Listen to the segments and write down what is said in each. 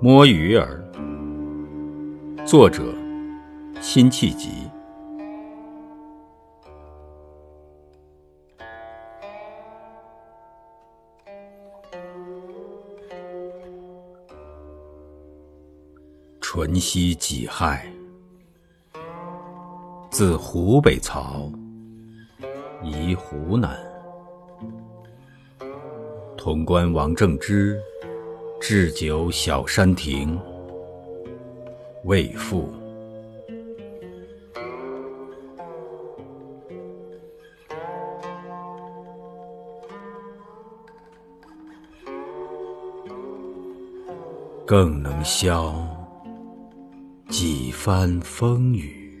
摸鱼儿，作者：辛弃疾。淳熙己亥，自湖北曹，移湖南，潼关王正之。置酒小山亭，未复。更能消几番风雨，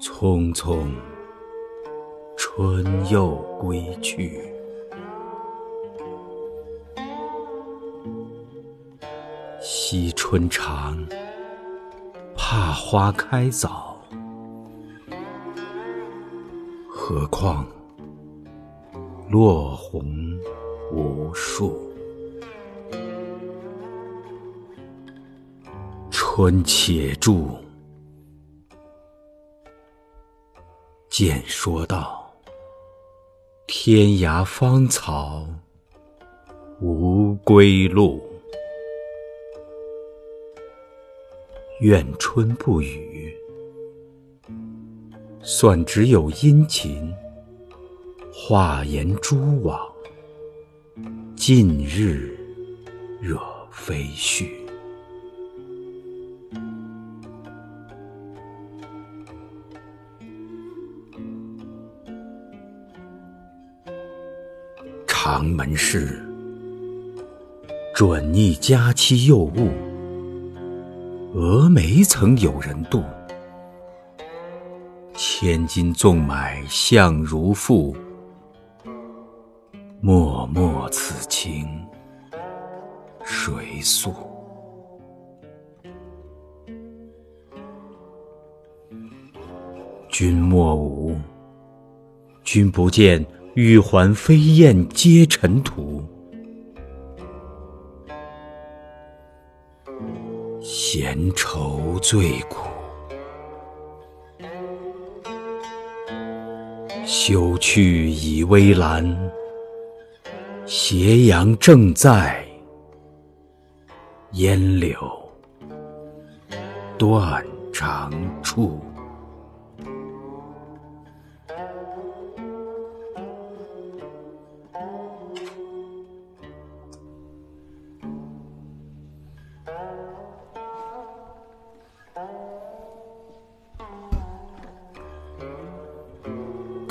匆匆春又归去。惜春长，怕花开早。何况落红无数。春且住，见说道：天涯芳草无归路。愿春不语，算只有殷勤。画檐蛛网，近日惹飞絮。长门事，准逆佳期又误。峨眉曾有人渡，千金纵买相如赋。脉脉此情谁诉？君莫舞，君不见玉环飞燕皆尘土。闲愁最苦，休去倚微澜。斜阳正在，烟柳断肠处。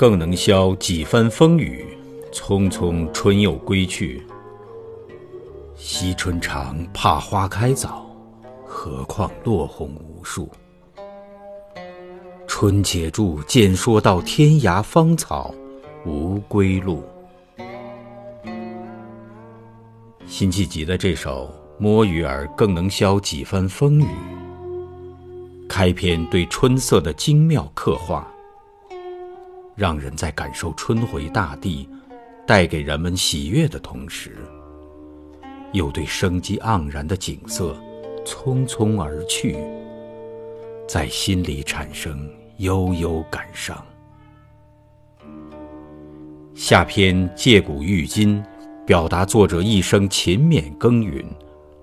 更能消几番风雨，匆匆春又归去。惜春长，怕花开早，何况落红无数。春且住，见说道：天涯芳草无归路。辛弃疾的这首《摸鱼儿》更能消几番风雨。开篇对春色的精妙刻画。让人在感受春回大地带给人们喜悦的同时，又对生机盎然的景色匆匆而去，在心里产生悠悠感伤。下篇借古喻今，表达作者一生勤勉耕耘，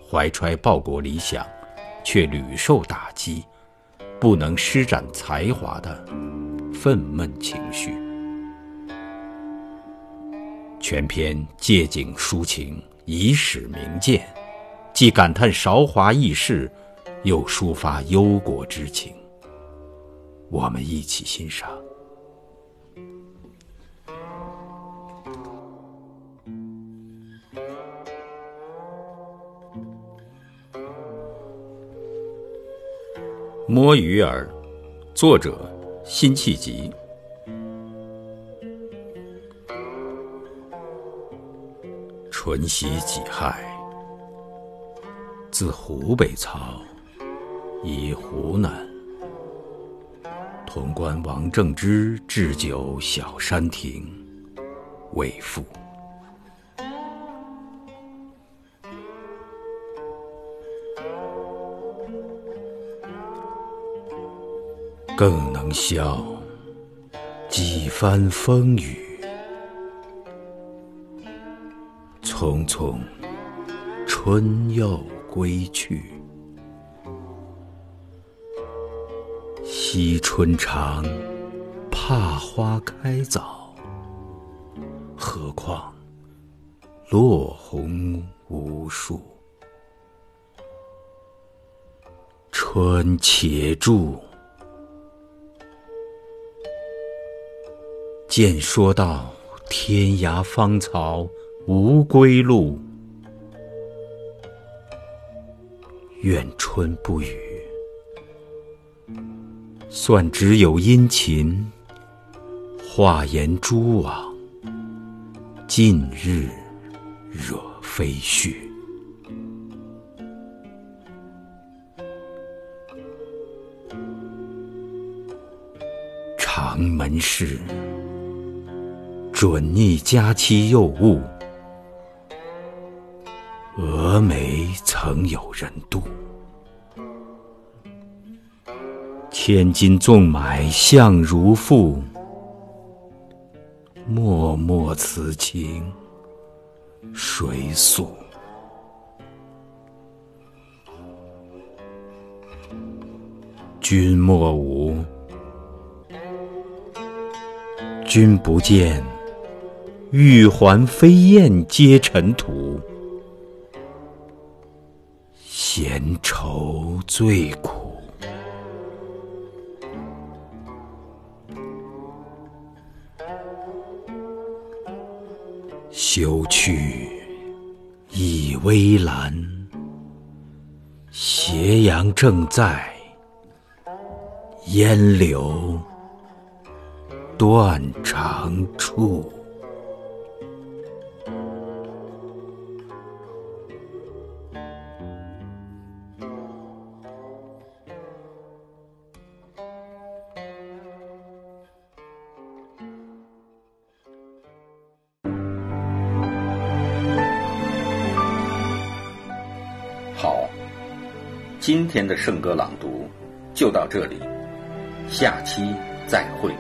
怀揣报国理想，却屡受打击，不能施展才华的。愤懑情绪。全篇借景抒情以史明鉴既感叹韶华易逝又抒发忧国之情。我们一起欣赏。摸鱼儿作者辛弃疾。春熙己亥，自湖北曹，以湖南。潼关王正之置酒小山亭，为赋。更能消几番风雨。匆匆春又归去，惜春长，怕花开早。何况落红无数，春且住。见说道：“天涯芳草无归路，愿春不语。算只有殷勤，画檐蛛网，尽日惹飞絮。长门事。”准逆佳期又误，蛾眉曾有人妒。千金纵买相如赋，脉脉此情谁诉？君莫舞，君不见。玉环飞燕皆尘土，闲愁最苦。休去，倚微澜，斜阳正在，烟柳断肠处。今天的圣歌朗读就到这里，下期再会。